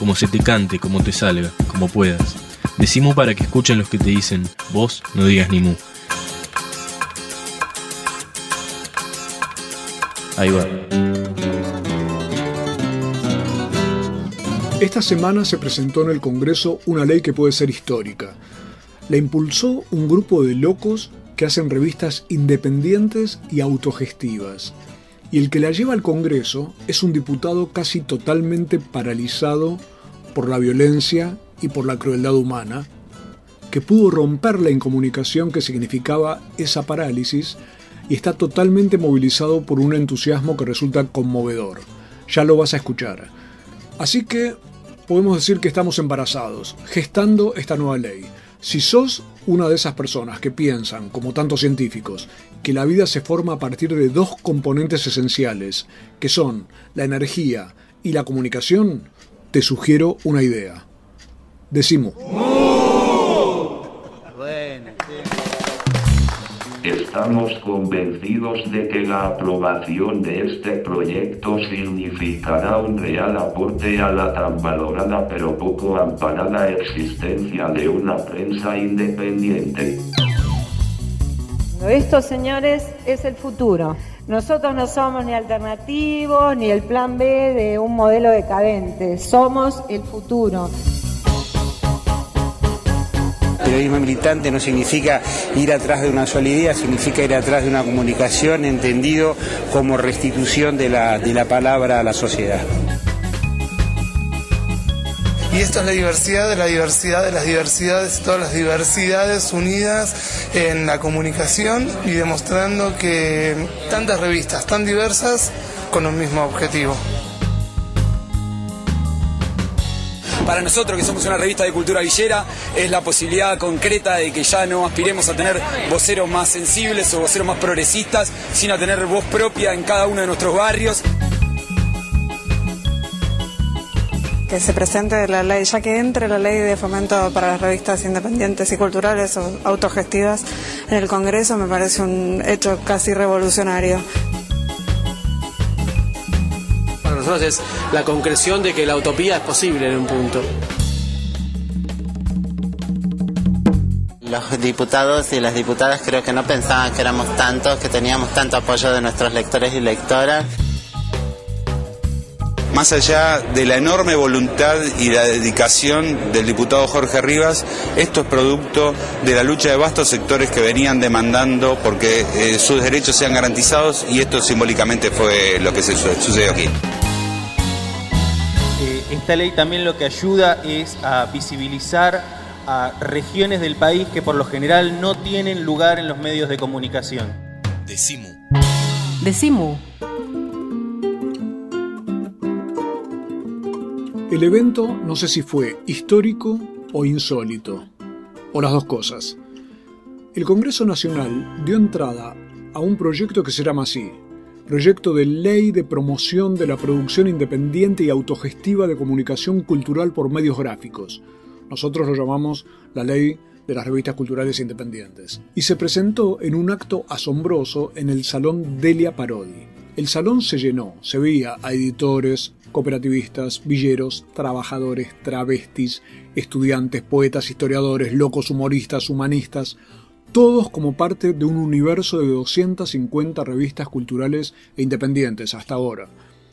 como se te cante, como te salga, como puedas. Decimu para que escuchen los que te dicen, vos no digas ni mu. Ahí va. Esta semana se presentó en el Congreso una ley que puede ser histórica. La impulsó un grupo de locos que hacen revistas independientes y autogestivas. Y el que la lleva al Congreso es un diputado casi totalmente paralizado por la violencia y por la crueldad humana, que pudo romper la incomunicación que significaba esa parálisis y está totalmente movilizado por un entusiasmo que resulta conmovedor. Ya lo vas a escuchar. Así que podemos decir que estamos embarazados, gestando esta nueva ley. Si sos una de esas personas que piensan, como tantos científicos, que la vida se forma a partir de dos componentes esenciales, que son la energía y la comunicación, te sugiero una idea. Decimos. Estamos convencidos de que la aprobación de este proyecto significará un real aporte a la tan valorada pero poco amparada existencia de una prensa independiente. Esto, señores, es el futuro. Nosotros no somos ni alternativos ni el plan B de un modelo decadente. Somos el futuro periodismo militante no significa ir atrás de una sola idea, significa ir atrás de una comunicación entendido como restitución de la, de la palabra a la sociedad. Y esto es la diversidad de la diversidad de las diversidades, todas las diversidades unidas en la comunicación y demostrando que tantas revistas tan diversas con un mismo objetivo. Para nosotros, que somos una revista de cultura villera, es la posibilidad concreta de que ya no aspiremos a tener voceros más sensibles o voceros más progresistas, sino a tener voz propia en cada uno de nuestros barrios. Que se presente la ley, ya que entre la ley de fomento para las revistas independientes y culturales o autogestivas en el Congreso me parece un hecho casi revolucionario nosotros es la concreción de que la utopía es posible en un punto. Los diputados y las diputadas creo que no pensaban que éramos tantos, que teníamos tanto apoyo de nuestros lectores y lectoras. Más allá de la enorme voluntad y la dedicación del diputado Jorge Rivas, esto es producto de la lucha de vastos sectores que venían demandando porque eh, sus derechos sean garantizados y esto simbólicamente fue lo que se sucedió aquí. Esta ley también lo que ayuda es a visibilizar a regiones del país que por lo general no tienen lugar en los medios de comunicación. Decimu. Decimu. El evento no sé si fue histórico o insólito, o las dos cosas. El Congreso Nacional dio entrada a un proyecto que se llama así, proyecto de ley de promoción de la producción independiente y autogestiva de comunicación cultural por medios gráficos. Nosotros lo llamamos la ley de las revistas culturales independientes. Y se presentó en un acto asombroso en el Salón Delia Parodi. El salón se llenó, se veía a editores, cooperativistas, villeros, trabajadores, travestis, estudiantes, poetas, historiadores, locos humoristas, humanistas, todos como parte de un universo de 250 revistas culturales e independientes hasta ahora.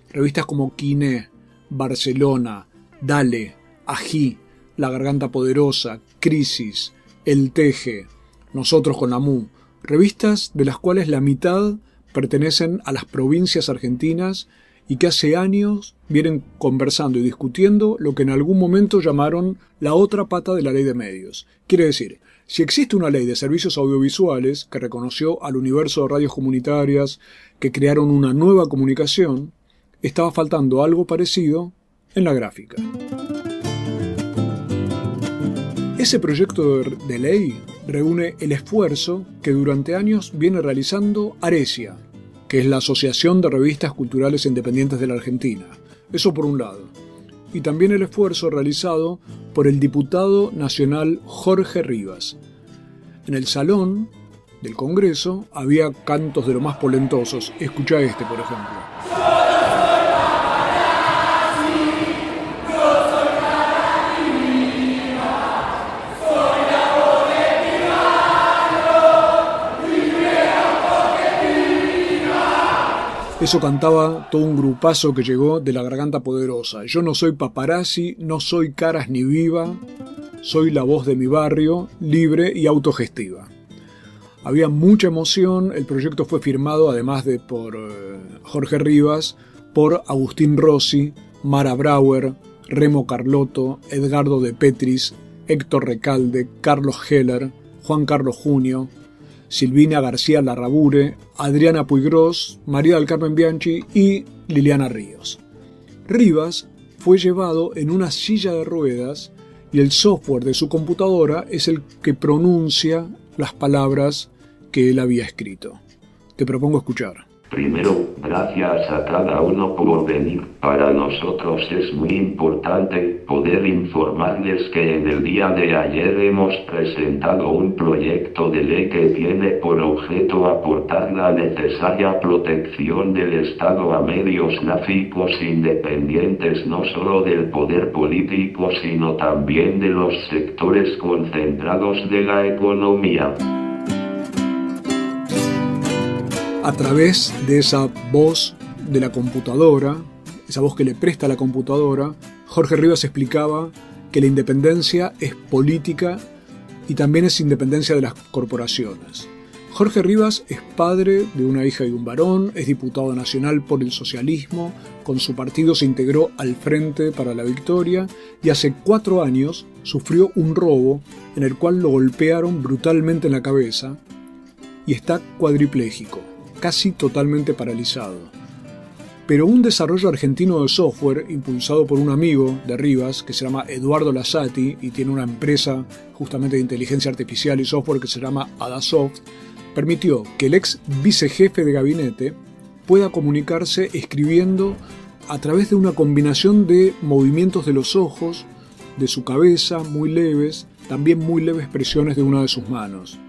Revistas como Quiné, Barcelona, Dale, Ají, La Garganta Poderosa, Crisis, El Teje, Nosotros con la MU, revistas de las cuales la mitad pertenecen a las provincias argentinas y que hace años vienen conversando y discutiendo lo que en algún momento llamaron la otra pata de la ley de medios. Quiere decir, si existe una ley de servicios audiovisuales que reconoció al universo de radios comunitarias, que crearon una nueva comunicación, estaba faltando algo parecido en la gráfica. Ese proyecto de ley reúne el esfuerzo que durante años viene realizando Arecia, que es la Asociación de Revistas Culturales Independientes de la Argentina. Eso por un lado. Y también el esfuerzo realizado por el diputado nacional Jorge Rivas. En el salón del Congreso había cantos de lo más polentosos. Escucha este, por ejemplo. Eso cantaba todo un grupazo que llegó de la garganta poderosa. Yo no soy paparazzi, no soy caras ni viva, soy la voz de mi barrio, libre y autogestiva. Había mucha emoción, el proyecto fue firmado además de por eh, Jorge Rivas, por Agustín Rossi, Mara Brauer, Remo Carlotto, Edgardo de Petris, Héctor Recalde, Carlos Heller, Juan Carlos Junio, Silvina García Larrabure, Adriana Puigros, María del Carmen Bianchi y Liliana Ríos. Rivas fue llevado en una silla de ruedas y el software de su computadora es el que pronuncia las palabras que él había escrito. Te propongo escuchar. Primero, gracias a cada uno por venir. Para nosotros es muy importante poder informarles que en el día de ayer hemos presentado un proyecto de ley que tiene por objeto aportar la necesaria protección del Estado a medios gráficos independientes no solo del poder político sino también de los sectores concentrados de la economía. A través de esa voz de la computadora, esa voz que le presta la computadora, Jorge Rivas explicaba que la independencia es política y también es independencia de las corporaciones. Jorge Rivas es padre de una hija y un varón, es diputado nacional por el socialismo, con su partido se integró al Frente para la Victoria y hace cuatro años sufrió un robo en el cual lo golpearon brutalmente en la cabeza y está cuadripléjico casi totalmente paralizado. Pero un desarrollo argentino de software, impulsado por un amigo de Rivas, que se llama Eduardo Lasati y tiene una empresa justamente de inteligencia artificial y software que se llama Adasoft, permitió que el ex vicejefe de gabinete pueda comunicarse escribiendo a través de una combinación de movimientos de los ojos, de su cabeza, muy leves, también muy leves presiones de una de sus manos.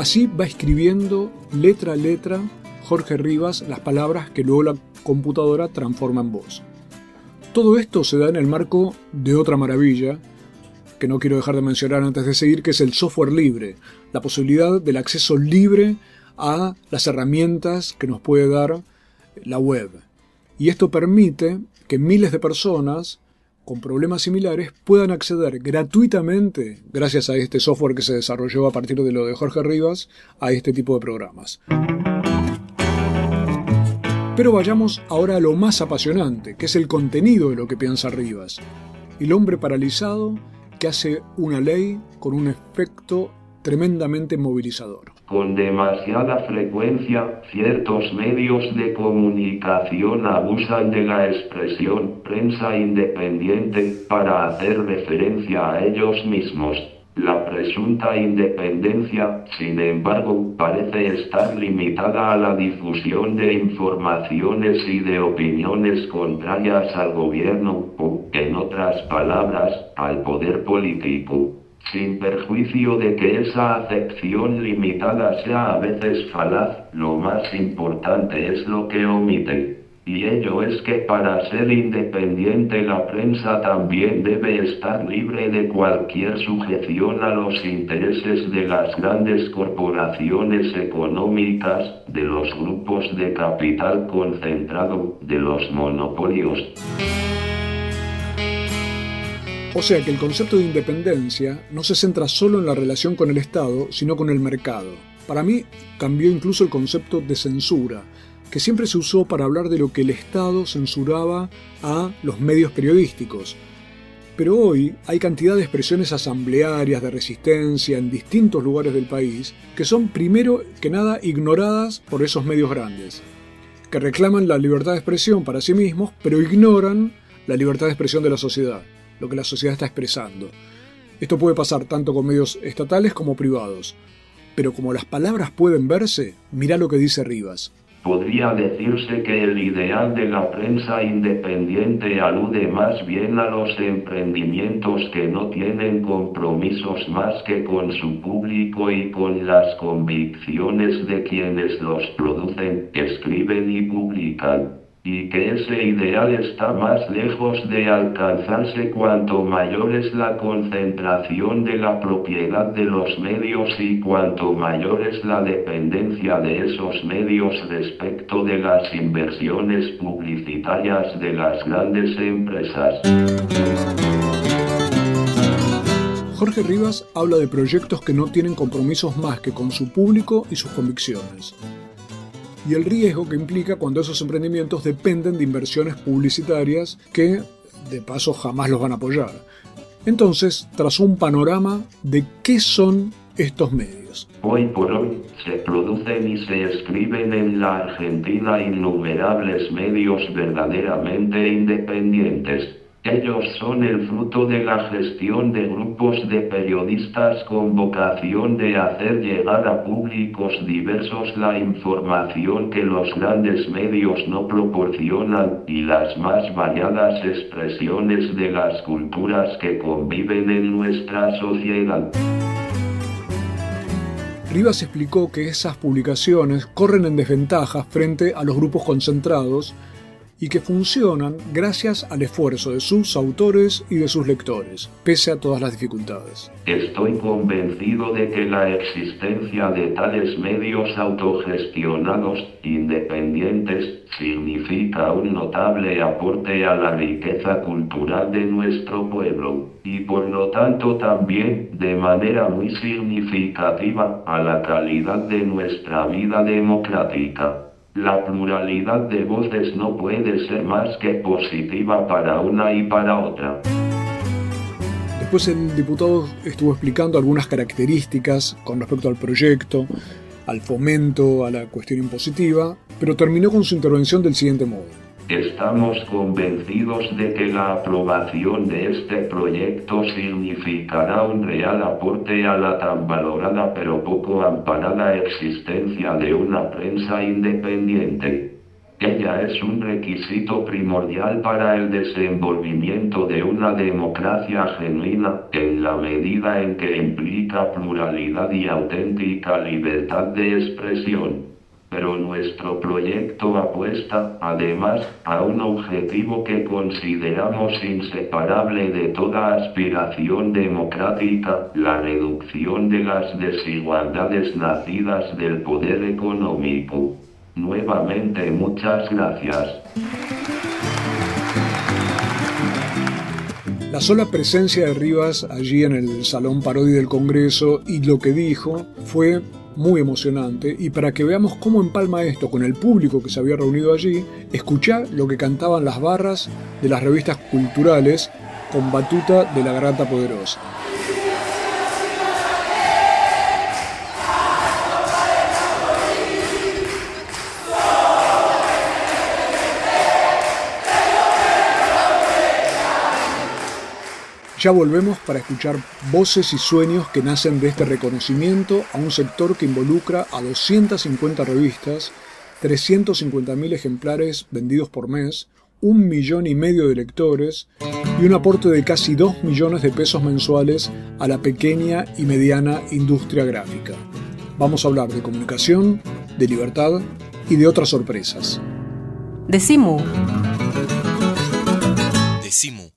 Así va escribiendo letra a letra Jorge Rivas las palabras que luego la computadora transforma en voz. Todo esto se da en el marco de otra maravilla que no quiero dejar de mencionar antes de seguir, que es el software libre, la posibilidad del acceso libre a las herramientas que nos puede dar la web. Y esto permite que miles de personas con problemas similares puedan acceder gratuitamente, gracias a este software que se desarrolló a partir de lo de Jorge Rivas, a este tipo de programas. Pero vayamos ahora a lo más apasionante, que es el contenido de lo que piensa Rivas. El hombre paralizado que hace una ley con un efecto tremendamente movilizador. Con demasiada frecuencia, ciertos medios de comunicación abusan de la expresión prensa independiente para hacer referencia a ellos mismos. La presunta independencia, sin embargo, parece estar limitada a la difusión de informaciones y de opiniones contrarias al gobierno o, en otras palabras, al poder político sin perjuicio de que esa acepción limitada sea a veces falaz, lo más importante es lo que omite. Y ello es que para ser independiente la prensa también debe estar libre de cualquier sujeción a los intereses de las grandes corporaciones económicas, de los grupos de capital concentrado, de los monopolios. O sea que el concepto de independencia no se centra solo en la relación con el Estado, sino con el mercado. Para mí cambió incluso el concepto de censura, que siempre se usó para hablar de lo que el Estado censuraba a los medios periodísticos. Pero hoy hay cantidad de expresiones asamblearias de resistencia en distintos lugares del país que son primero que nada ignoradas por esos medios grandes, que reclaman la libertad de expresión para sí mismos, pero ignoran la libertad de expresión de la sociedad lo que la sociedad está expresando. Esto puede pasar tanto con medios estatales como privados. Pero como las palabras pueden verse, mira lo que dice Rivas. Podría decirse que el ideal de la prensa independiente alude más bien a los emprendimientos que no tienen compromisos más que con su público y con las convicciones de quienes los producen, escriben y publican y que ese ideal está más lejos de alcanzarse cuanto mayor es la concentración de la propiedad de los medios y cuanto mayor es la dependencia de esos medios respecto de las inversiones publicitarias de las grandes empresas. Jorge Rivas habla de proyectos que no tienen compromisos más que con su público y sus convicciones y el riesgo que implica cuando esos emprendimientos dependen de inversiones publicitarias que, de paso, jamás los van a apoyar. Entonces, trazó un panorama de qué son estos medios. Hoy por hoy se producen y se escriben en la Argentina innumerables medios verdaderamente independientes ellos son el fruto de la gestión de grupos de periodistas con vocación de hacer llegar a públicos diversos la información que los grandes medios no proporcionan y las más variadas expresiones de las culturas que conviven en nuestra sociedad. Rivas explicó que esas publicaciones corren en desventaja frente a los grupos concentrados y que funcionan gracias al esfuerzo de sus autores y de sus lectores, pese a todas las dificultades. Estoy convencido de que la existencia de tales medios autogestionados, independientes, significa un notable aporte a la riqueza cultural de nuestro pueblo, y por lo tanto también, de manera muy significativa, a la calidad de nuestra vida democrática. La pluralidad de voces no puede ser más que positiva para una y para otra. Después el diputado estuvo explicando algunas características con respecto al proyecto, al fomento, a la cuestión impositiva, pero terminó con su intervención del siguiente modo. Estamos convencidos de que la aprobación de este proyecto significará un real aporte a la tan valorada pero poco amparada existencia de una prensa independiente. Ella es un requisito primordial para el desenvolvimiento de una democracia genuina, en la medida en que implica pluralidad y auténtica libertad de expresión pero nuestro proyecto apuesta, además, a un objetivo que consideramos inseparable de toda aspiración democrática, la reducción de las desigualdades nacidas del poder económico. Nuevamente muchas gracias. La sola presencia de Rivas allí en el Salón Parodi del Congreso y lo que dijo fue muy emocionante y para que veamos cómo empalma esto con el público que se había reunido allí, escuchá lo que cantaban las barras de las revistas culturales con batuta de la Grata Poderosa. Ya volvemos para escuchar voces y sueños que nacen de este reconocimiento a un sector que involucra a 250 revistas, 350.000 ejemplares vendidos por mes, un millón y medio de lectores y un aporte de casi 2 millones de pesos mensuales a la pequeña y mediana industria gráfica. Vamos a hablar de comunicación, de libertad y de otras sorpresas. Decimu. Decimu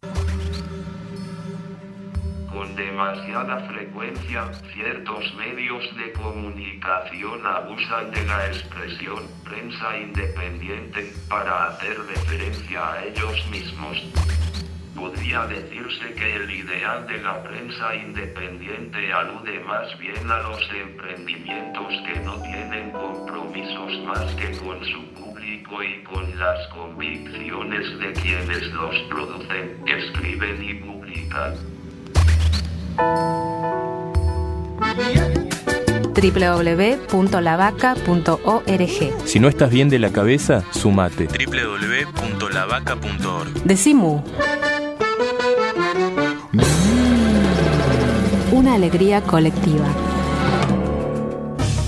demasiada frecuencia, ciertos medios de comunicación abusan de la expresión prensa independiente para hacer referencia a ellos mismos. Podría decirse que el ideal de la prensa independiente alude más bien a los emprendimientos que no tienen compromisos más que con su público y con las convicciones de quienes los producen, escriben y publican www.lavaca.org Si no estás bien de la cabeza, sumate. www.lavaca.org Decimu. una alegría colectiva.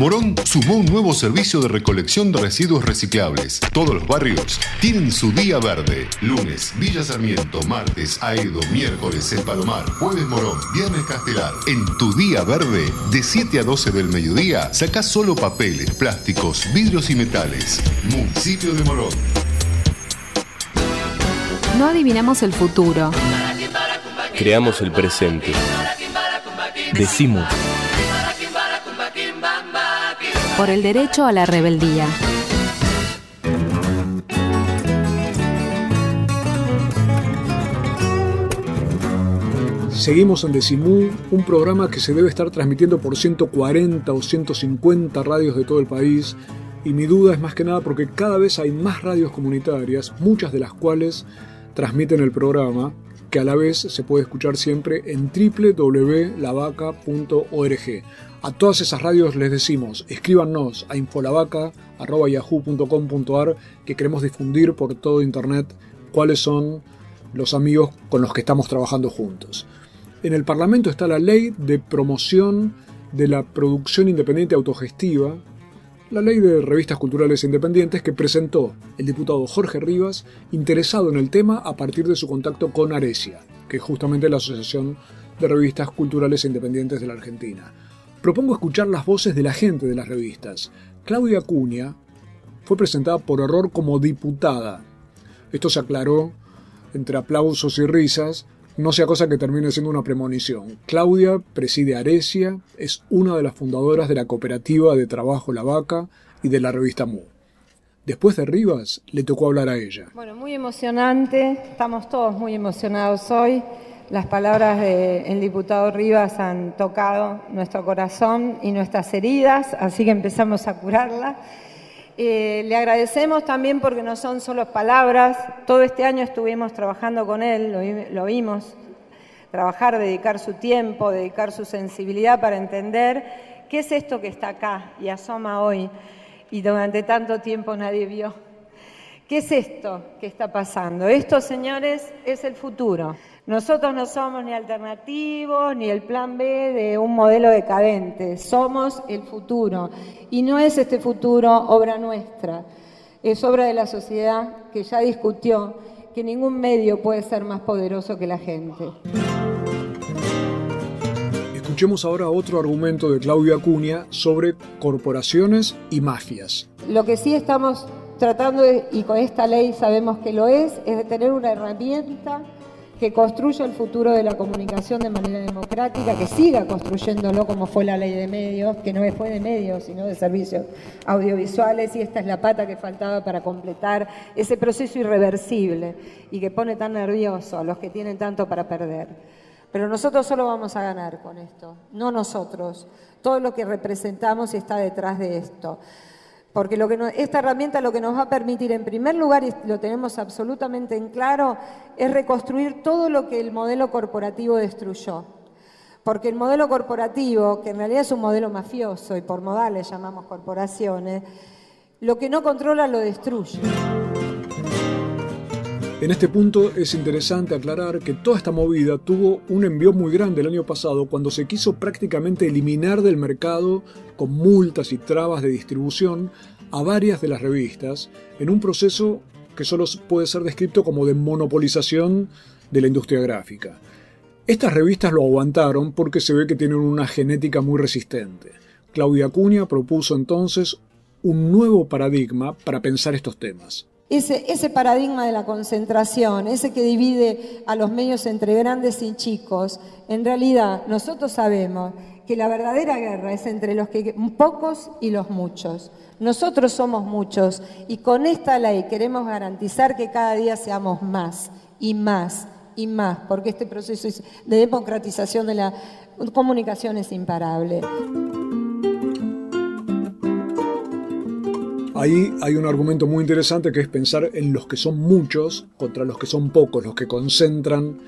Morón sumó un nuevo servicio de recolección de residuos reciclables. Todos los barrios tienen su día verde. Lunes, Villa Sarmiento. Martes, Aedo. Miércoles, El Palomar. Jueves, Morón. Viernes, Castelar. En tu día verde, de 7 a 12 del mediodía, sacás solo papeles, plásticos, vidrios y metales. Municipio de Morón. No adivinamos el futuro. Creamos el presente. Decimos. Por el derecho a la rebeldía. Seguimos en Decimú, un programa que se debe estar transmitiendo por 140 o 150 radios de todo el país. Y mi duda es más que nada porque cada vez hay más radios comunitarias, muchas de las cuales transmiten el programa, que a la vez se puede escuchar siempre en www.lavaca.org. A todas esas radios les decimos, escríbanos a infolavaca.yahoo.com.ar que queremos difundir por todo Internet cuáles son los amigos con los que estamos trabajando juntos. En el Parlamento está la ley de promoción de la producción independiente autogestiva, la ley de revistas culturales independientes que presentó el diputado Jorge Rivas, interesado en el tema a partir de su contacto con Aresia, que es justamente la Asociación de Revistas Culturales Independientes de la Argentina. Propongo escuchar las voces de la gente de las revistas. Claudia Acuña fue presentada por error como diputada. Esto se aclaró entre aplausos y risas, no sea cosa que termine siendo una premonición. Claudia preside Aresia, es una de las fundadoras de la cooperativa de trabajo La Vaca y de la revista Mu. Después de Rivas, le tocó hablar a ella. Bueno, muy emocionante, estamos todos muy emocionados hoy. Las palabras del diputado Rivas han tocado nuestro corazón y nuestras heridas, así que empezamos a curarlas. Eh, le agradecemos también porque no son solo palabras. Todo este año estuvimos trabajando con él, lo, lo vimos, trabajar, dedicar su tiempo, dedicar su sensibilidad para entender qué es esto que está acá y asoma hoy y durante tanto tiempo nadie vio. ¿Qué es esto que está pasando? Esto, señores, es el futuro. Nosotros no somos ni alternativos ni el plan B de un modelo decadente, somos el futuro. Y no es este futuro obra nuestra, es obra de la sociedad que ya discutió que ningún medio puede ser más poderoso que la gente. Escuchemos ahora otro argumento de Claudia Acuña sobre corporaciones y mafias. Lo que sí estamos tratando, y con esta ley sabemos que lo es, es de tener una herramienta que construya el futuro de la comunicación de manera democrática, que siga construyéndolo como fue la ley de medios, que no fue de medios, sino de servicios audiovisuales, y esta es la pata que faltaba para completar ese proceso irreversible y que pone tan nervioso a los que tienen tanto para perder. Pero nosotros solo vamos a ganar con esto, no nosotros, todo lo que representamos está detrás de esto. Porque esta herramienta lo que nos va a permitir, en primer lugar, y lo tenemos absolutamente en claro, es reconstruir todo lo que el modelo corporativo destruyó. Porque el modelo corporativo, que en realidad es un modelo mafioso y por modales llamamos corporaciones, lo que no controla lo destruye. En este punto es interesante aclarar que toda esta movida tuvo un envío muy grande el año pasado cuando se quiso prácticamente eliminar del mercado con multas y trabas de distribución a varias de las revistas en un proceso que solo puede ser descrito como de monopolización de la industria gráfica. Estas revistas lo aguantaron porque se ve que tienen una genética muy resistente. Claudia Acuña propuso entonces un nuevo paradigma para pensar estos temas. Ese, ese, paradigma de la concentración, ese que divide a los medios entre grandes y chicos, en realidad nosotros sabemos que la verdadera guerra es entre los que, pocos y los muchos. Nosotros somos muchos y con esta ley queremos garantizar que cada día seamos más y más y más, porque este proceso de democratización de la comunicación es imparable. Ahí hay un argumento muy interesante que es pensar en los que son muchos contra los que son pocos, los que concentran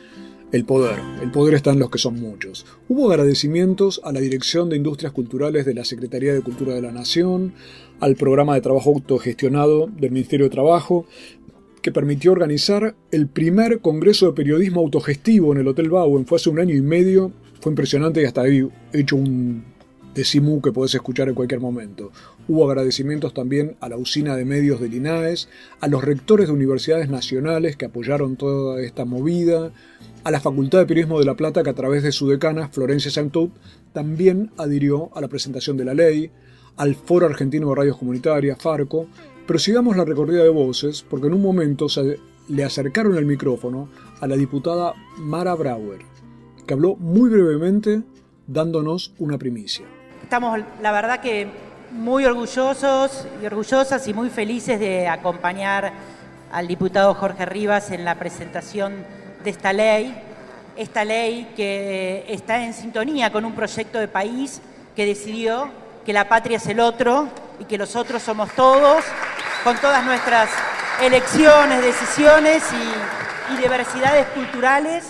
el poder. El poder está en los que son muchos. Hubo agradecimientos a la Dirección de Industrias Culturales de la Secretaría de Cultura de la Nación, al programa de trabajo autogestionado del Ministerio de Trabajo, que permitió organizar el primer Congreso de Periodismo Autogestivo en el Hotel Bauen. Fue hace un año y medio, fue impresionante y hasta ahí he hecho un de que podés escuchar en cualquier momento. Hubo agradecimientos también a la usina de medios del INAES, a los rectores de universidades nacionales que apoyaron toda esta movida, a la Facultad de Periodismo de La Plata que a través de su decana, Florencia Santout, también adhirió a la presentación de la ley, al Foro Argentino de Radios Comunitarias, FARCO, pero sigamos la recorrida de voces porque en un momento se le acercaron el micrófono a la diputada Mara Brauer, que habló muy brevemente dándonos una primicia estamos, la verdad que muy orgullosos y orgullosas y muy felices de acompañar al diputado Jorge Rivas en la presentación de esta ley, esta ley que está en sintonía con un proyecto de país que decidió que la patria es el otro y que los otros somos todos, con todas nuestras elecciones, decisiones y, y diversidades culturales.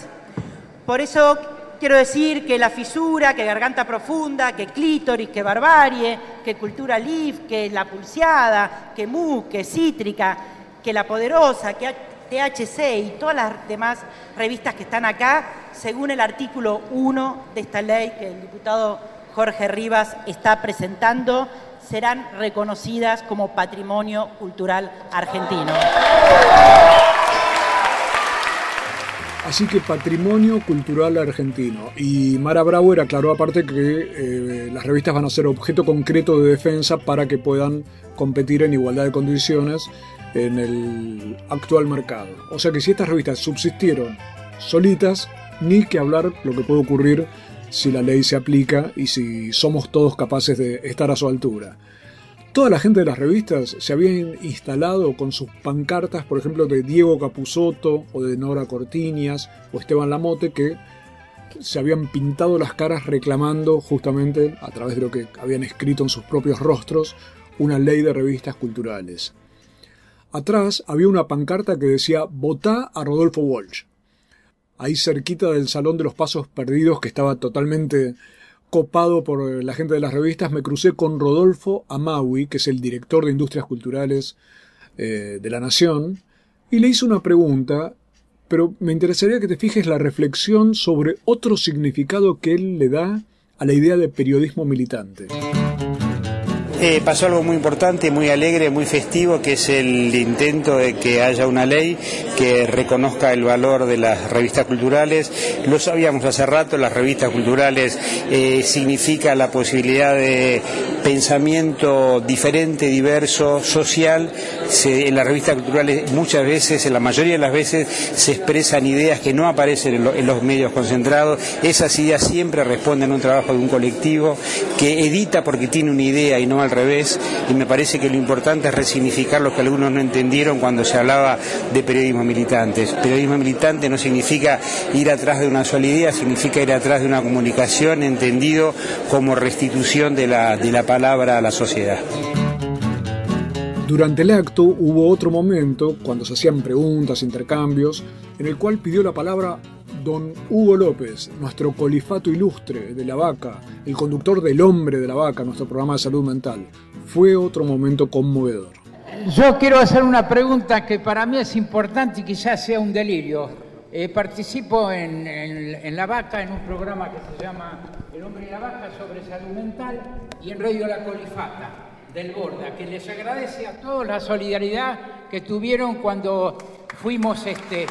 Por eso Quiero decir que la fisura, que garganta profunda, que clítoris, que barbarie, que cultura live, que la pulseada, que mu, que cítrica, que la poderosa, que THC y todas las demás revistas que están acá, según el artículo 1 de esta ley que el diputado Jorge Rivas está presentando, serán reconocidas como patrimonio cultural argentino. Así que patrimonio cultural argentino. Y Mara Brauer aclaró aparte que eh, las revistas van a ser objeto concreto de defensa para que puedan competir en igualdad de condiciones en el actual mercado. O sea que si estas revistas subsistieron solitas, ni que hablar lo que puede ocurrir si la ley se aplica y si somos todos capaces de estar a su altura. Toda la gente de las revistas se habían instalado con sus pancartas, por ejemplo, de Diego Capusotto o de Nora Cortiñas o Esteban Lamote, que se habían pintado las caras reclamando justamente, a través de lo que habían escrito en sus propios rostros, una ley de revistas culturales. Atrás había una pancarta que decía Votá a Rodolfo Walsh. Ahí cerquita del Salón de los Pasos Perdidos, que estaba totalmente copado por eh, la gente de las revistas, me crucé con Rodolfo Amaui, que es el director de Industrias Culturales eh, de la Nación, y le hice una pregunta, pero me interesaría que te fijes la reflexión sobre otro significado que él le da a la idea de periodismo militante. Eh, pasó algo muy importante, muy alegre, muy festivo, que es el intento de que haya una ley que reconozca el valor de las revistas culturales. Lo sabíamos hace rato, las revistas culturales eh, significa la posibilidad de pensamiento diferente, diverso, social. en las revistas culturales muchas veces, en la mayoría de las veces, se expresan ideas que no aparecen en, en los medios concentrados. Esas ideas siempre responden a un trabajo de un colectivo que edita porque tiene una idea y no al revés, y me parece que lo importante es resignificar lo que algunos no entendieron cuando se hablaba de periodismo militante. Periodismo militante no significa ir atrás de una sola idea, significa ir atrás de una comunicación entendido como restitución de la, de la palabra a la sociedad. Durante el acto hubo otro momento, cuando se hacían preguntas, intercambios, en el cual pidió la palabra don Hugo López, nuestro colifato ilustre de la vaca, el conductor del hombre de la vaca, nuestro programa de salud mental. Fue otro momento conmovedor. Yo quiero hacer una pregunta que para mí es importante y quizás sea un delirio. Eh, participo en, en, La Vaca, en un programa que se llama El hombre y la vaca sobre salud mental y en Radio La Colifata del Borda, que les agradece a todos la solidaridad que tuvieron cuando fuimos este,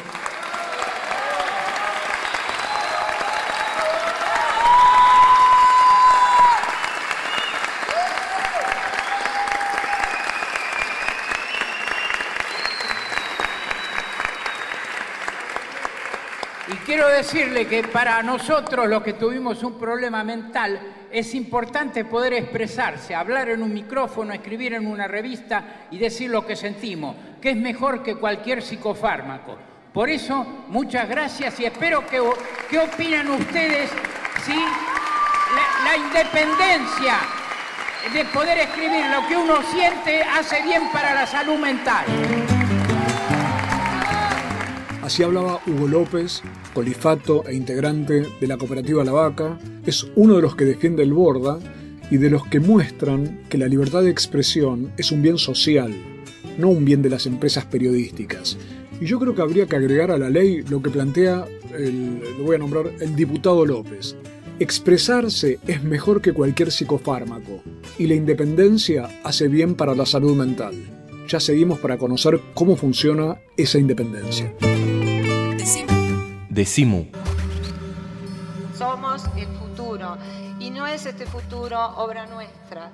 quiero decirle que para nosotros los que tuvimos un problema mental es importante poder expresarse, hablar en un micrófono, escribir en una revista y decir lo que sentimos, que es mejor que cualquier psicofármaco. Por eso, muchas gracias y espero que, ¿qué opinan ustedes si la, la independencia de poder escribir lo que uno siente hace bien para la salud mental. Así hablaba Hugo López, colifato e integrante de la cooperativa La Vaca, es uno de los que defiende el Borda y de los que muestran que la libertad de expresión es un bien social, no un bien de las empresas periodísticas. Y yo creo que habría que agregar a la ley lo que plantea, el, lo voy a nombrar, el diputado López. Expresarse es mejor que cualquier psicofármaco y la independencia hace bien para la salud mental. Ya seguimos para conocer cómo funciona esa independencia. Decimu. Somos el futuro y no es este futuro obra nuestra,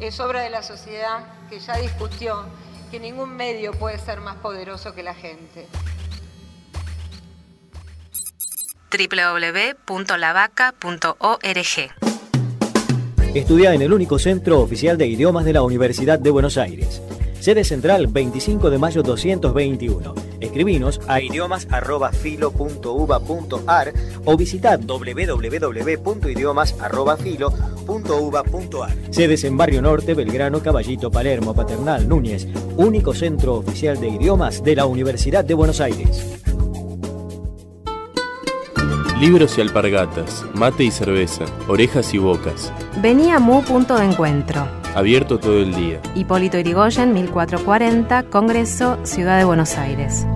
es obra de la sociedad que ya discutió que ningún medio puede ser más poderoso que la gente. www.lavaca.org Estudia en el único centro oficial de idiomas de la Universidad de Buenos Aires. Sede central 25 de mayo 221. Escribinos a idiomas.filo.uva.ar o visita www.idiomas.filo.uva.ar. Sedes en Barrio Norte, Belgrano, Caballito, Palermo, Paternal, Núñez. Único centro oficial de idiomas de la Universidad de Buenos Aires. Libros y alpargatas, mate y cerveza, orejas y bocas. Venía Mu Punto de Encuentro. Abierto todo el día. Hipólito Irigoyen, 1440, Congreso, Ciudad de Buenos Aires.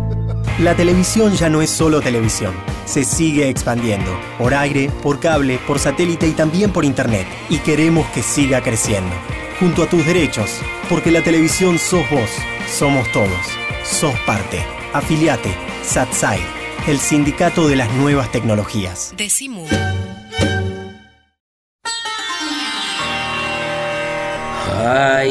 La televisión ya no es solo televisión. Se sigue expandiendo. Por aire, por cable, por satélite y también por internet. Y queremos que siga creciendo. Junto a tus derechos. Porque la televisión sos vos. Somos todos. Sos parte. Afiliate. SATSAI. El sindicato de las nuevas tecnologías. Decimu.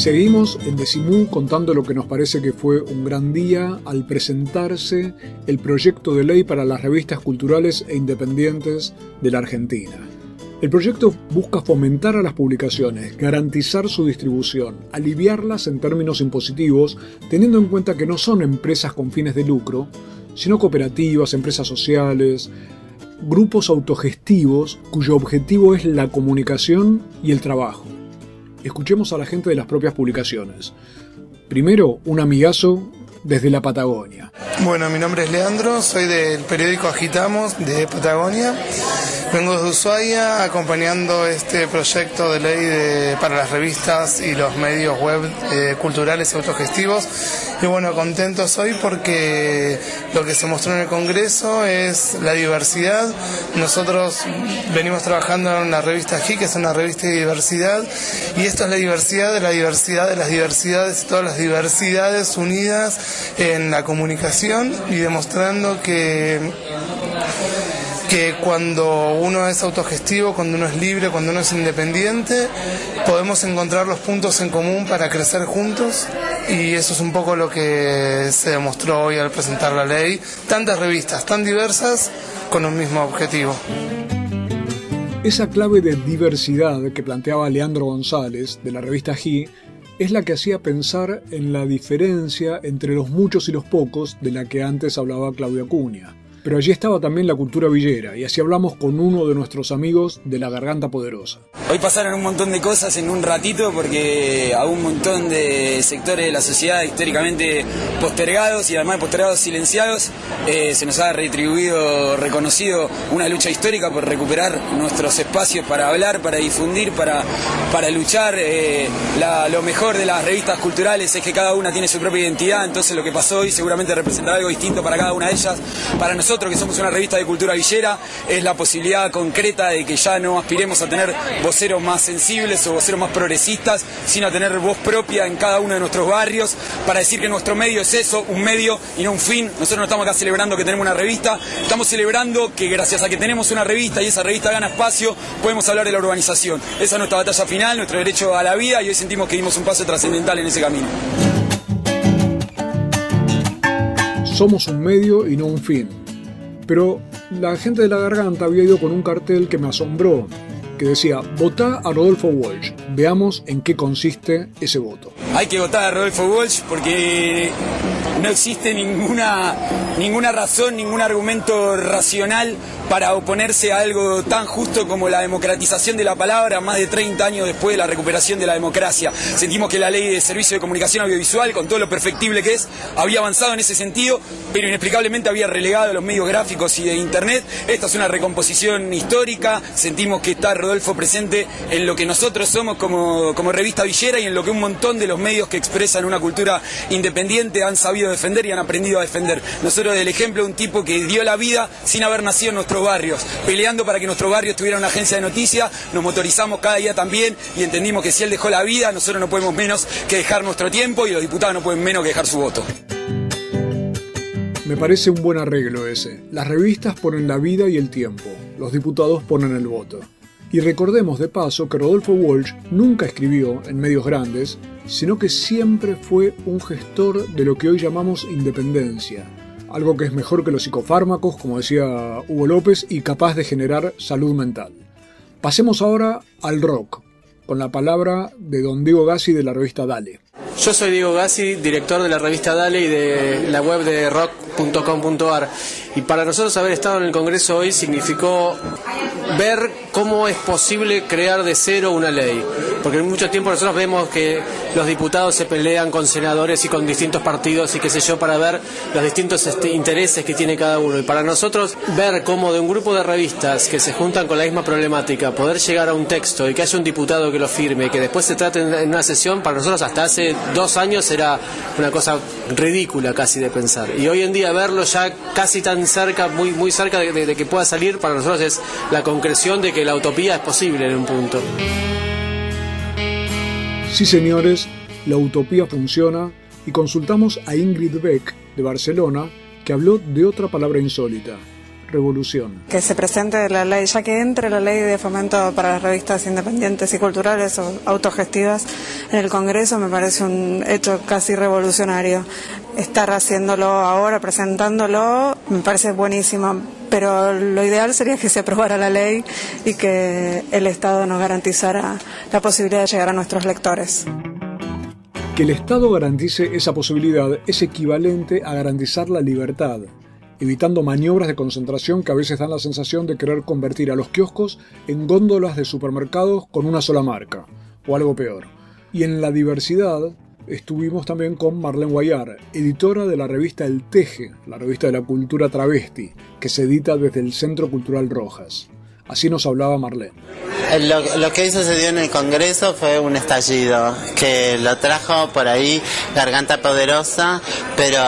Seguimos en Decimú contando lo que nos parece que fue un gran día al presentarse el proyecto de ley para las revistas culturales e independientes de la Argentina. El proyecto busca fomentar a las publicaciones, garantizar su distribución, aliviarlas en términos impositivos, teniendo en cuenta que no son empresas con fines de lucro, sino cooperativas, empresas sociales, grupos autogestivos cuyo objetivo es la comunicación y el trabajo. Escuchemos a la gente de las propias publicaciones. Primero, un amigazo desde la Patagonia. Bueno, mi nombre es Leandro, soy del periódico Agitamos de Patagonia. Vengo desde Ushuaia acompañando este proyecto de ley de- para las revistas y los medios web eh, culturales y autogestivos. Y bueno, contentos hoy porque lo que se mostró en el Congreso es la diversidad. Nosotros venimos trabajando en una revista aquí, que es una revista de diversidad, y esto es la diversidad de la diversidad de las diversidades, todas las diversidades unidas en la comunicación y demostrando que que cuando uno es autogestivo, cuando uno es libre, cuando uno es independiente, podemos encontrar los puntos en común para crecer juntos y eso es un poco lo que se demostró hoy al presentar la ley. Tantas revistas tan diversas con un mismo objetivo. Esa clave de diversidad que planteaba Leandro González de la revista G es la que hacía pensar en la diferencia entre los muchos y los pocos de la que antes hablaba Claudia Acuña. Pero allí estaba también la cultura villera y así hablamos con uno de nuestros amigos de la Garganta Poderosa. Hoy pasaron un montón de cosas en un ratito porque a un montón de sectores de la sociedad históricamente postergados y además postergados silenciados eh, se nos ha retribuido, reconocido una lucha histórica por recuperar nuestros espacios para hablar, para difundir, para, para luchar. eh, lo mejor de las revistas culturales es que cada una tiene su propia identidad, entonces lo que pasó hoy seguramente representará algo distinto para cada una de ellas. Para nosotros que somos una revista de cultura villera es la posibilidad concreta de que ya no aspiremos a tener voceros más sensibles o voceros más progresistas, sino a tener voz propia en cada uno de nuestros barrios para decir que nuestro medio es eso, un medio y no un fin. Nosotros no estamos acá celebrando que tenemos una revista, estamos celebrando que gracias a que tenemos una revista y esa revista gana espacio, podemos hablar de la urbanización. Esa es nuestra batalla final, nuestro derecho a la vida y hoy sentimos que dimos un paso trascendental en ese camino. Somos un medio y no un fin. Pero la gente de la garganta había ido con un cartel que me asombró, que decía, votá a Rodolfo Walsh, veamos en qué consiste ese voto. Hay que votar a Rodolfo Walsh porque no existe ninguna, ninguna razón, ningún argumento racional para oponerse a algo tan justo como la democratización de la palabra más de 30 años después de la recuperación de la democracia. Sentimos que la ley de servicio de comunicación audiovisual, con todo lo perfectible que es, había avanzado en ese sentido, pero inexplicablemente había relegado a los medios gráficos y de Internet. Esta es una recomposición histórica, sentimos que está Rodolfo presente en lo que nosotros somos como, como revista villera y en lo que un montón de los medios que expresan una cultura independiente han sabido defender y han aprendido a defender. Nosotros del ejemplo de un tipo que dio la vida sin haber nacido en nuestro barrios, peleando para que nuestro barrio tuviera una agencia de noticias, nos motorizamos cada día también y entendimos que si él dejó la vida, nosotros no podemos menos que dejar nuestro tiempo y los diputados no pueden menos que dejar su voto. Me parece un buen arreglo ese. Las revistas ponen la vida y el tiempo, los diputados ponen el voto. Y recordemos de paso que Rodolfo Walsh nunca escribió en medios grandes, sino que siempre fue un gestor de lo que hoy llamamos independencia, algo que es mejor que los psicofármacos, como decía Hugo López, y capaz de generar salud mental. Pasemos ahora al rock, con la palabra de don Diego Gassi de la revista Dale. Yo soy Diego Gassi, director de la revista Dale y de la web de rock.com.ar. Y para nosotros haber estado en el Congreso hoy significó ver cómo es posible crear de cero una ley. Porque en mucho tiempo nosotros vemos que los diputados se pelean con senadores y con distintos partidos y qué sé yo para ver los distintos este, intereses que tiene cada uno. Y para nosotros ver cómo de un grupo de revistas que se juntan con la misma problemática poder llegar a un texto y que haya un diputado que lo firme y que después se trate en una sesión, para nosotros hasta hace dos años era una cosa ridícula casi de pensar. Y hoy en día verlo ya casi tan cerca, muy, muy cerca de, de que pueda salir, para nosotros es la concreción de que la utopía es posible en un punto. Sí, señores, la utopía funciona y consultamos a Ingrid Beck de Barcelona, que habló de otra palabra insólita, revolución. Que se presente la ley, ya que entre la ley de fomento para las revistas independientes y culturales o autogestivas en el Congreso me parece un hecho casi revolucionario. Estar haciéndolo ahora, presentándolo, me parece buenísimo, pero lo ideal sería que se aprobara la ley y que el Estado nos garantizara la posibilidad de llegar a nuestros lectores. Que el Estado garantice esa posibilidad es equivalente a garantizar la libertad, evitando maniobras de concentración que a veces dan la sensación de querer convertir a los kioscos en góndolas de supermercados con una sola marca, o algo peor. Y en la diversidad estuvimos también con Marlene Guayar, editora de la revista El Teje, la revista de la cultura travesti, que se edita desde el Centro Cultural Rojas. Así nos hablaba Marlene. Lo, lo, que sucedió en el Congreso fue un estallido que lo trajo por ahí Garganta Poderosa, pero,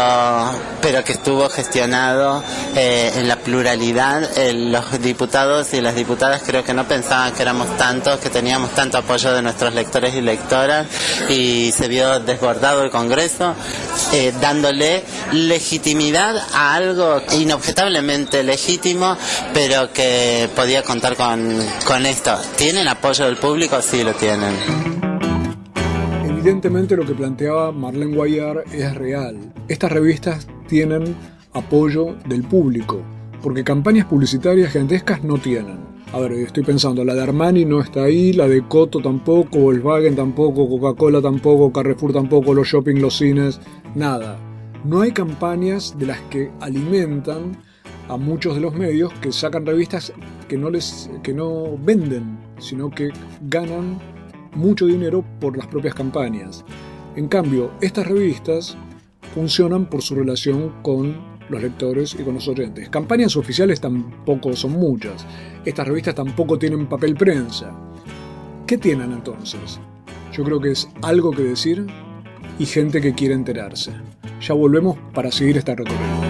pero que estuvo gestionado eh, en la pluralidad. Eh, los diputados y las diputadas creo que no pensaban que éramos tantos, que teníamos tanto apoyo de nuestros lectores y lectoras y se vio desbordado el Congreso, eh, dándole legitimidad a algo inobjetablemente legítimo, pero que podía contar con, con esto. ¿Tienen apoyo del público? Sí, lo tienen. Evidentemente lo que planteaba Marlene Guayar es real. Estas revistas tienen apoyo del público, porque campañas publicitarias gigantescas no tienen. A ver, estoy pensando, la de Armani no está ahí, la de Coto tampoco, Volkswagen tampoco, Coca-Cola tampoco, Carrefour tampoco, los shopping, los cines, nada. No hay campañas de las que alimentan a muchos de los medios que sacan revistas que no les que no venden, sino que ganan mucho dinero por las propias campañas. En cambio, estas revistas funcionan por su relación con los lectores y con los oyentes. Campañas oficiales tampoco son muchas. Estas revistas tampoco tienen papel prensa. ¿Qué tienen entonces? Yo creo que es algo que decir y gente que quiere enterarse. Ya volvemos para seguir esta recorrido.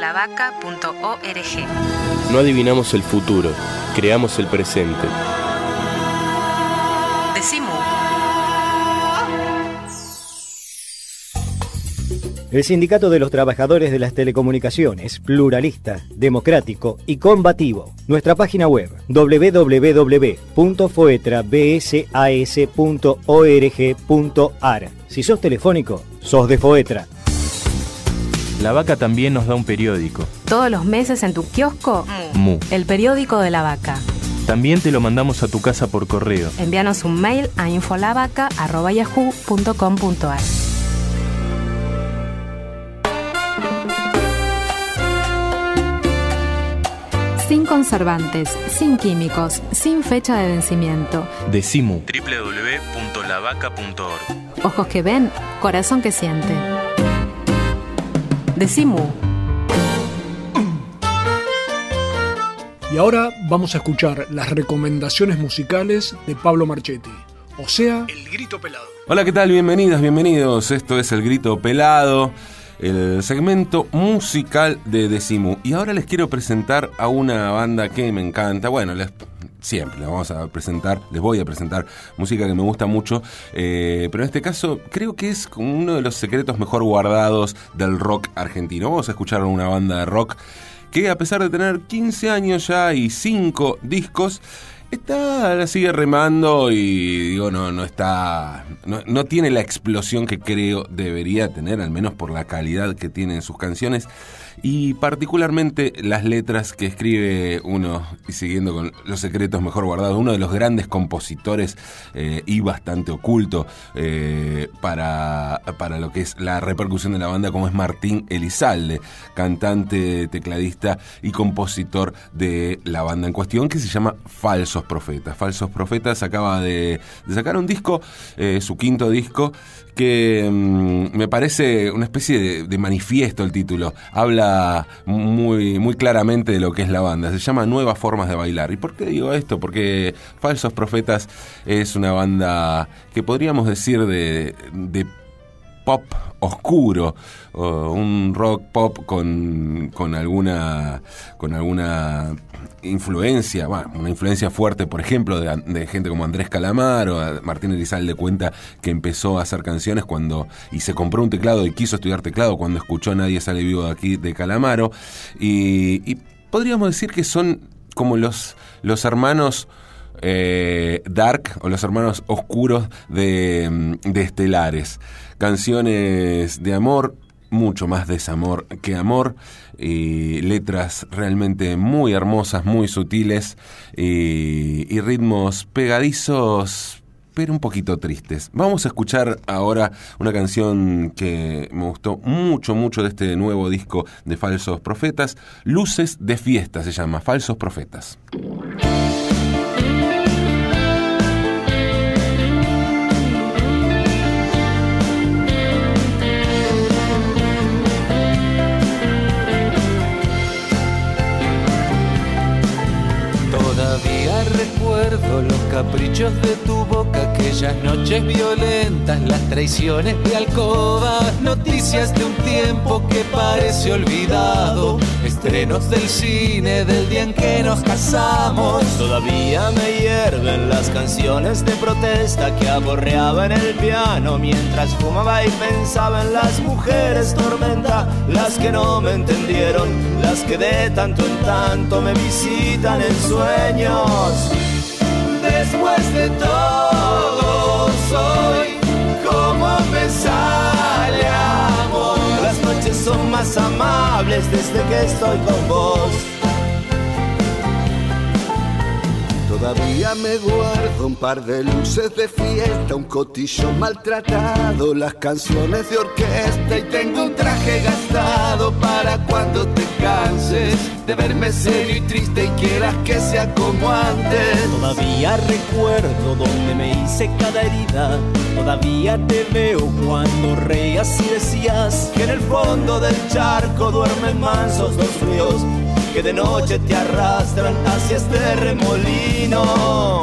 www.lavaca.org. No adivinamos el futuro, creamos el presente. Decimu. El Sindicato de los Trabajadores de las Telecomunicaciones, pluralista, democrático y combativo. Nuestra página web www.foetrabsas.org.ar. Si sos telefónico, sos de Foetra. La vaca también nos da un periódico. Todos los meses en tu kiosco, Mu. el periódico de la vaca. También te lo mandamos a tu casa por correo. Envíanos un mail a infolavaca.yahoo.com.ar. Sin conservantes, sin químicos, sin fecha de vencimiento. Decimu. www.lavaca.org. Ojos que ven, corazón que siente. Decimu. Y ahora vamos a escuchar las recomendaciones musicales de Pablo Marchetti. O sea, El Grito Pelado. Hola, ¿qué tal? Bienvenidas, bienvenidos. Esto es El Grito Pelado, el segmento musical de Decimu. Y ahora les quiero presentar a una banda que me encanta. Bueno, les, siempre vamos a presentar, les voy a presentar música que me gusta mucho. eh, pero en este caso creo que es uno de los secretos mejor guardados del rock argentino. Vamos a escuchar una banda de rock que a pesar de tener 15 años ya y 5 discos, está, la sigue remando y digo, no, no está, no, no tiene la explosión que creo debería tener, al menos por la calidad que tienen sus canciones y particularmente las letras que escribe uno, y siguiendo con los secretos mejor guardados, uno de los grandes compositores eh, y bastante oculto eh, para, para lo que es la repercusión de la banda, como es Martín Elizalde, cantante, tecladista y compositor de la banda en cuestión, que se llama Falsos Profetas. Falsos Profetas acaba de, sacar un disco, eh, su quinto disco, que mm, me parece una especie de, de manifiesto el título. Habla muy, muy claramente de lo que es la banda. Se llama Nuevas Formas de Bailar. ¿Y por qué digo esto? Porque Falsos Profetas es una banda que podríamos decir de, de pop oscuro, o un rock pop con, con alguna con alguna influencia, una influencia fuerte, por ejemplo, de, gente como Andrés Calamaro, a Martín Elizalde cuenta que empezó a hacer canciones cuando y se compró un teclado y quiso estudiar teclado cuando escuchó Nadie sale vivo de aquí de Calamaro. Y, y podríamos decir que son como los los hermanos eh, dark o los hermanos oscuros de, de Estelares. Canciones de amor, mucho más desamor que amor, y letras realmente muy hermosas, muy sutiles y, y ritmos pegadizos pero un poquito tristes. Vamos a escuchar ahora una canción que me gustó mucho, mucho de este nuevo disco de Falsos Profetas. Luces de fiesta se llama, Falsos Profetas. Caprichos de tu boca, aquellas noches violentas, las traiciones de alcoba, noticias de un tiempo que parece olvidado, estrenos del cine del día en que nos casamos. Todavía me hierven las canciones de protesta que aborreaba en el piano mientras fumaba y pensaba en las mujeres tormenta, las que no me entendieron, las que de tanto en tanto me visitan en sueños. Después de todo soy como me sale amor. Las noches son más amables desde que estoy con vos. Todavía me guardo un par de luces de fiesta, un cotillo maltratado, las canciones de orquesta y tengo un traje gastado para cuando te canses de verme serio y triste y quieras que sea como antes. Todavía recuerdo donde me hice cada herida. Todavía te veo cuando reías y decías que en el fondo del charco duermen mansos los ríos que de noche te arrastran hacia este remolino.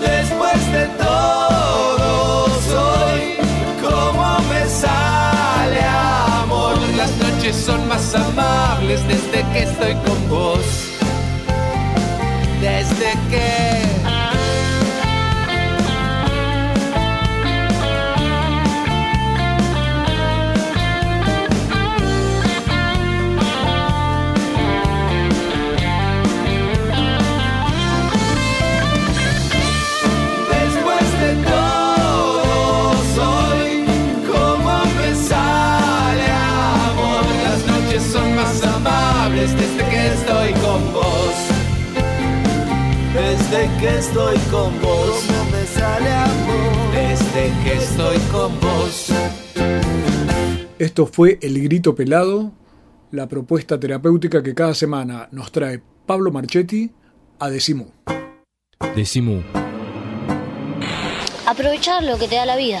Después de todo soy como me sale amor. Las noches son desde que estoy con vos. Desde que que estoy con vos. Como me sale amor. Desde que estoy con vos. Esto fue El Grito Pelado, la propuesta terapéutica que cada semana nos trae Pablo Marchetti a Decimú. Decimú. Aprovechar lo que te da la vida,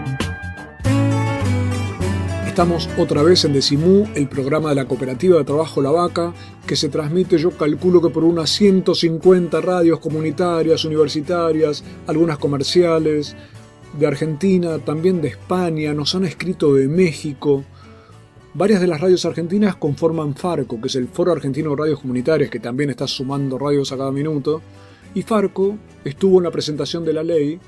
Estamos otra vez en Decimú, el programa de la Cooperativa de Trabajo La Vaca, que se transmite, yo calculo que por unas 150 radios comunitarias, universitarias, algunas comerciales, de Argentina, también de España, nos han escrito de México. Varias de las radios argentinas conforman Farco, que es el Foro Argentino de Radios Comunitarias, que también está sumando radios a cada minuto. Y Farco estuvo en la presentación de la ley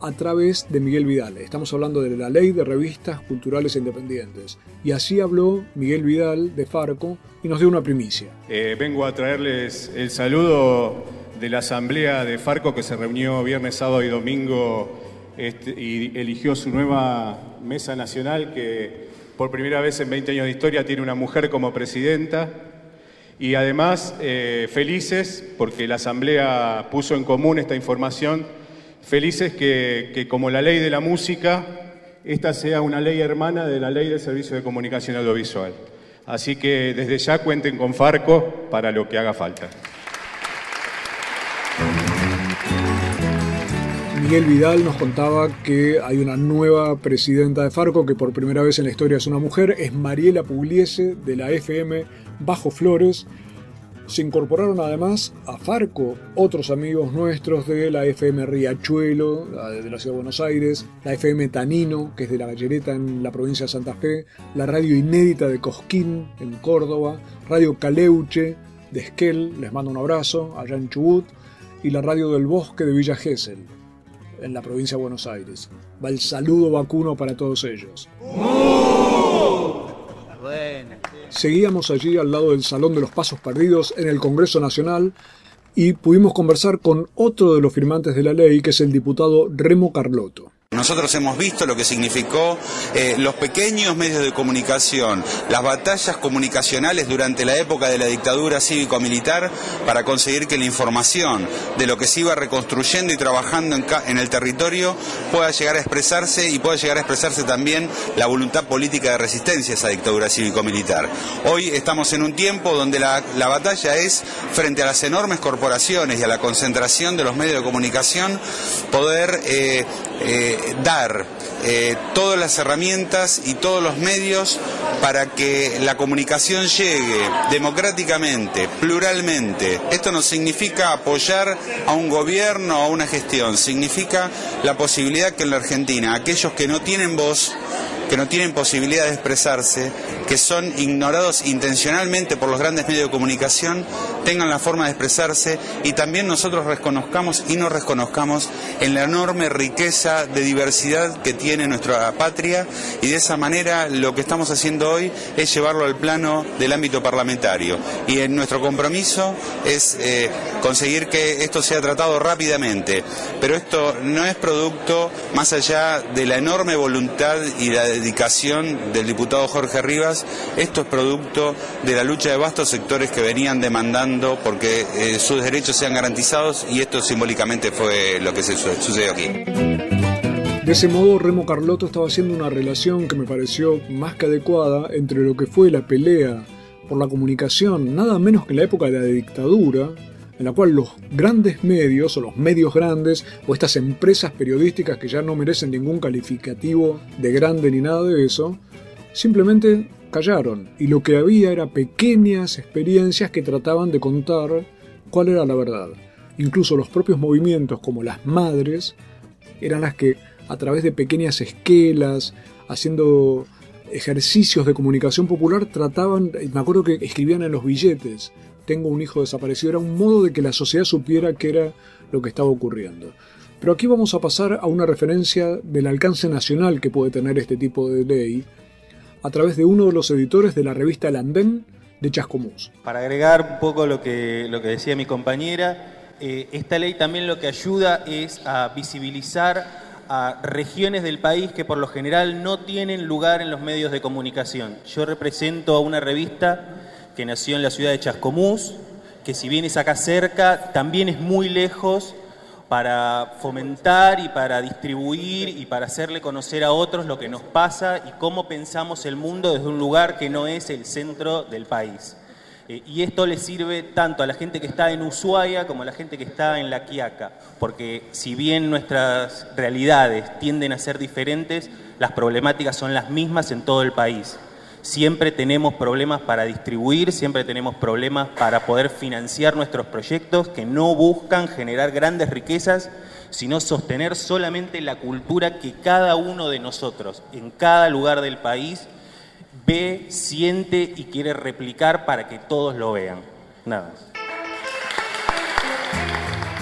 a través de Miguel Vidal. Estamos hablando de la ley de revistas culturales e independientes. Y así habló Miguel Vidal de Farco y nos dio una primicia. Eh, vengo a traerles el saludo de la asamblea de Farco que se reunió viernes, sábado y domingo este, y eligió su nueva mesa nacional que por primera vez en 20 años de historia tiene una mujer como presidenta. Y además eh, felices porque la asamblea puso en común esta información felices que, que, como la ley de la música, esta sea una ley hermana de la ley del servicio de comunicación audiovisual. Así que desde ya cuenten con Farco para lo que haga falta. Miguel Vidal nos contaba que hay una nueva presidenta de Farco que por primera vez en la historia es una mujer, es Mariela Pugliese de la FM Bajo Flores. Se incorporaron además a Farco otros amigos nuestros de la FM Riachuelo, de la Ciudad de Buenos Aires, la FM Tanino, que es de la Gallereta en la provincia de Santa Fe, la radio inédita de Cosquín en Córdoba, Radio Caleuche de Esquel, les mando un abrazo, allá en Chubut, y la radio del Bosque de Villa Gesell, en la provincia de Buenos Aires. Va el saludo vacuno para todos ellos. Seguíamos allí al lado del Salón de los Pasos Perdidos en el Congreso Nacional y pudimos conversar con otro de los firmantes de la ley, que es el diputado Remo Carlotto. Nosotros hemos visto lo que significó eh, los pequeños medios de comunicación, las batallas comunicacionales durante la época de la dictadura cívico-militar para conseguir que la información de lo que se iba reconstruyendo y trabajando en, el territorio pueda llegar a expresarse y pueda llegar a expresarse también la voluntad política de resistencia a esa dictadura cívico-militar. Hoy estamos en un tiempo donde la, la batalla es, frente a las enormes corporaciones y a la concentración de los medios de comunicación, poder eh, eh, dar eh, todas las herramientas y todos los medios para que la comunicación llegue democráticamente, pluralmente. Esto no significa apoyar a un gobierno o a una gestión, significa la posibilidad que en la Argentina aquellos que no tienen voz que no tienen posibilidad de expresarse, que son ignorados intencionalmente por los grandes medios de comunicación, tengan la forma de expresarse y también nosotros reconozcamos y nos reconozcamos en la enorme riqueza de diversidad que tiene nuestra patria y de esa manera lo que estamos haciendo hoy es llevarlo al plano del ámbito parlamentario. Y en nuestro compromiso es eh, conseguir que esto sea tratado rápidamente, pero esto no es producto más allá de la enorme voluntad y la dedicación del diputado Jorge Rivas, esto es producto de la lucha de vastos sectores que venían demandando porque eh, sus derechos sean garantizados y esto simbólicamente fue lo que se sucedió aquí. De ese modo, Remo Carlotto estaba haciendo una relación que me pareció más que adecuada entre lo que fue la pelea por la comunicación, nada menos que en la época de la dictadura, en la cual los grandes medios o los medios grandes o estas empresas periodísticas que ya no merecen ningún calificativo de grande ni nada de eso, simplemente callaron y lo que había era pequeñas experiencias que trataban de contar cuál era la verdad. Incluso los propios movimientos como las madres eran las que a través de pequeñas esquelas, haciendo ejercicios de comunicación popular, trataban, me acuerdo que escribían en los billetes, tengo un hijo desaparecido, era un modo de que la sociedad supiera qué era lo que estaba ocurriendo. Pero aquí vamos a pasar a una referencia del alcance nacional que puede tener este tipo de ley a través de uno de los editores de la revista El Andén de Chascomús. Para agregar un poco lo que, lo que decía mi compañera, eh, esta ley también lo que ayuda es a visibilizar a regiones del país que por lo general no tienen lugar en los medios de comunicación. Yo represento a una revista que nació en la ciudad de Chascomús, que si bien es acá cerca, también es muy lejos para fomentar y para distribuir y para hacerle conocer a otros lo que nos pasa y cómo pensamos el mundo desde un lugar que no es el centro del país. Eh, y esto le sirve tanto a la gente que está en Ushuaia como a la gente que está en La Quiaca, porque si bien nuestras realidades tienden a ser diferentes, las problemáticas son las mismas en todo el país. Siempre tenemos problemas para distribuir, siempre tenemos problemas para poder financiar nuestros proyectos que no buscan generar grandes riquezas, sino sostener solamente la cultura que cada uno de nosotros, en cada lugar del país, ve, siente y quiere replicar para que todos lo vean. Nada.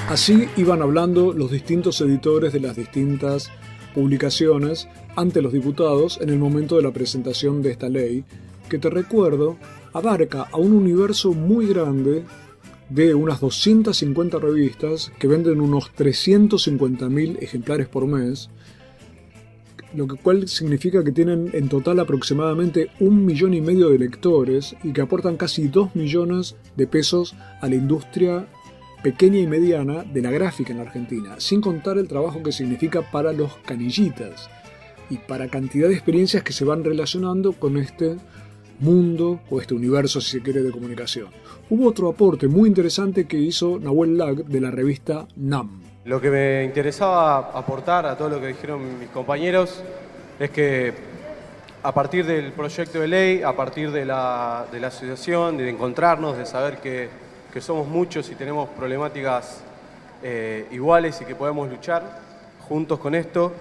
Así iban hablando los distintos editores de las distintas publicaciones ante los diputados en el momento de la presentación de esta ley, que te recuerdo abarca a un universo muy grande de unas 250 revistas que venden unos 350.000 ejemplares por mes lo cual significa que tienen en total aproximadamente un millón y medio de lectores y que aportan casi dos millones de pesos a la industria pequeña y mediana de la gráfica en Argentina, sin contar el trabajo que significa para los canillitas y para cantidad de experiencias que se van relacionando con este mundo o este universo, si se quiere, de comunicación. Hubo otro aporte muy interesante que hizo Nahuel Lag de la revista NAM. Lo que me interesaba aportar a todo lo que dijeron mis compañeros es que a partir del proyecto de ley, a partir de la, asociación, de encontrarnos, de saber que, somos muchos y tenemos problemáticas eh, iguales y que podemos luchar juntos con esto,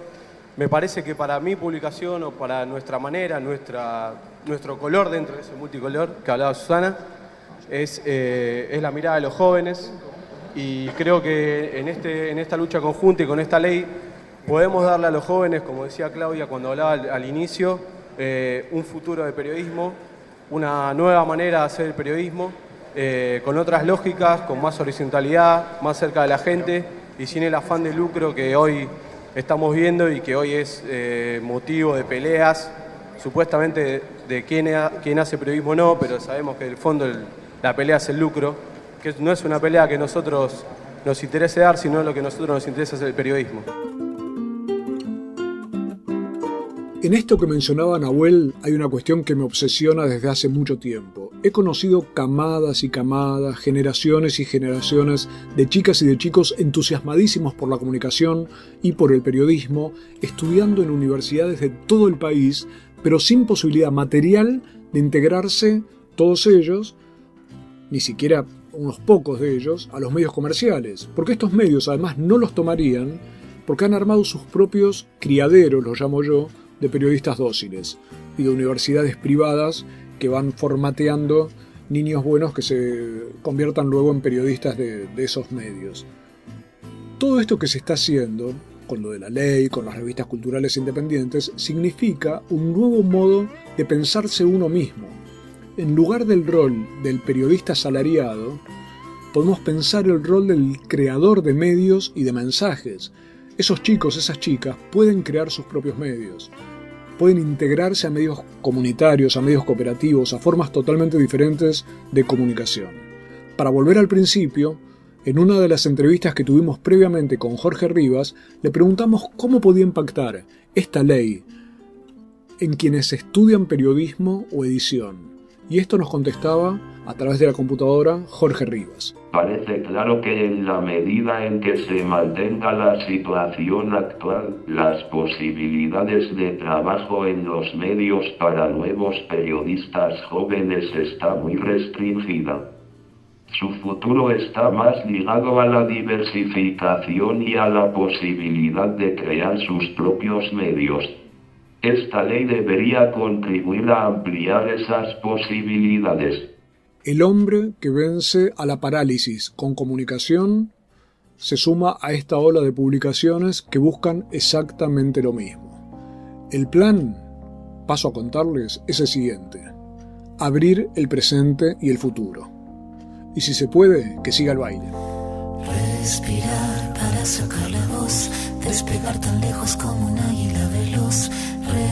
me parece que para mi publicación o para nuestra manera, nuestra, nuestro color dentro de ese multicolor que hablaba Susana, es, eh, es la mirada de los jóvenes, y creo que en, este, en esta lucha conjunta y con esta ley podemos darle a los jóvenes, como decía Claudia cuando hablaba al, inicio, eh, un futuro de periodismo, una nueva manera de hacer el periodismo, eh, con otras lógicas, con más horizontalidad, más cerca de la gente y sin el afán de lucro que hoy estamos viendo y que hoy es eh, motivo de peleas, supuestamente de, quién, hace periodismo o no, pero sabemos que en el fondo la pelea es el lucro que no es una pelea que nosotros nos interese dar, sino lo que a nosotros nos interesa es el periodismo. En esto que mencionaba Nahuel hay una cuestión que me obsesiona desde hace mucho tiempo. He conocido camadas y camadas, generaciones y generaciones de chicas y de chicos entusiasmadísimos por la comunicación y por el periodismo, estudiando en universidades de todo el país, pero sin posibilidad material de integrarse, todos ellos, ni siquiera unos pocos de ellos, a los medios comerciales, porque estos medios además no los tomarían porque han armado sus propios criaderos, los llamo yo, de periodistas dóciles y de universidades privadas que van formateando niños buenos que se conviertan luego en periodistas de, esos medios. Todo esto que se está haciendo, con lo de la ley, con las revistas culturales independientes, significa un nuevo modo de pensarse uno mismo, en lugar del rol del periodista asalariado, podemos pensar el rol del creador de medios y de mensajes. Esos chicos, esas chicas, pueden crear sus propios medios. Pueden integrarse a medios comunitarios, a medios cooperativos, a formas totalmente diferentes de comunicación. Para volver al principio, en una de las entrevistas que tuvimos previamente con Jorge Rivas, le preguntamos cómo podía impactar esta ley en quienes estudian periodismo o edición Y esto nos contestaba a través de la computadora Jorge Rivas. Parece claro que en la medida en que se mantenga la situación actual, las posibilidades de trabajo en los medios para nuevos periodistas jóvenes está muy restringida. Su futuro está más ligado a la diversificación y a la posibilidad de crear sus propios medios. Esta ley debería contribuir a ampliar esas posibilidades. El hombre que vence a la parálisis con comunicación se suma a esta ola de publicaciones que buscan exactamente lo mismo. El plan, paso a contarles, es el siguiente. Abrir el presente y el futuro. Y si se puede, que siga el baile. Respirar para sacar la voz, despegar tan lejos como un águila veloz.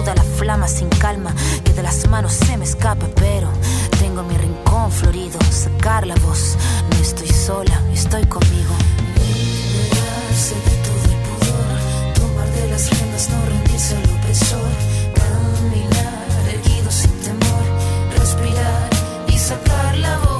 filuda la flama sin calma, que de las manos se me escapa, pero tengo mi rincón florido, sacar la voz, no estoy sola, estoy conmigo. Liberarse de todo el pudor, tomar de las riendas, no rendirse al opresor, caminar erguido sin temor, respirar y sacar la voz.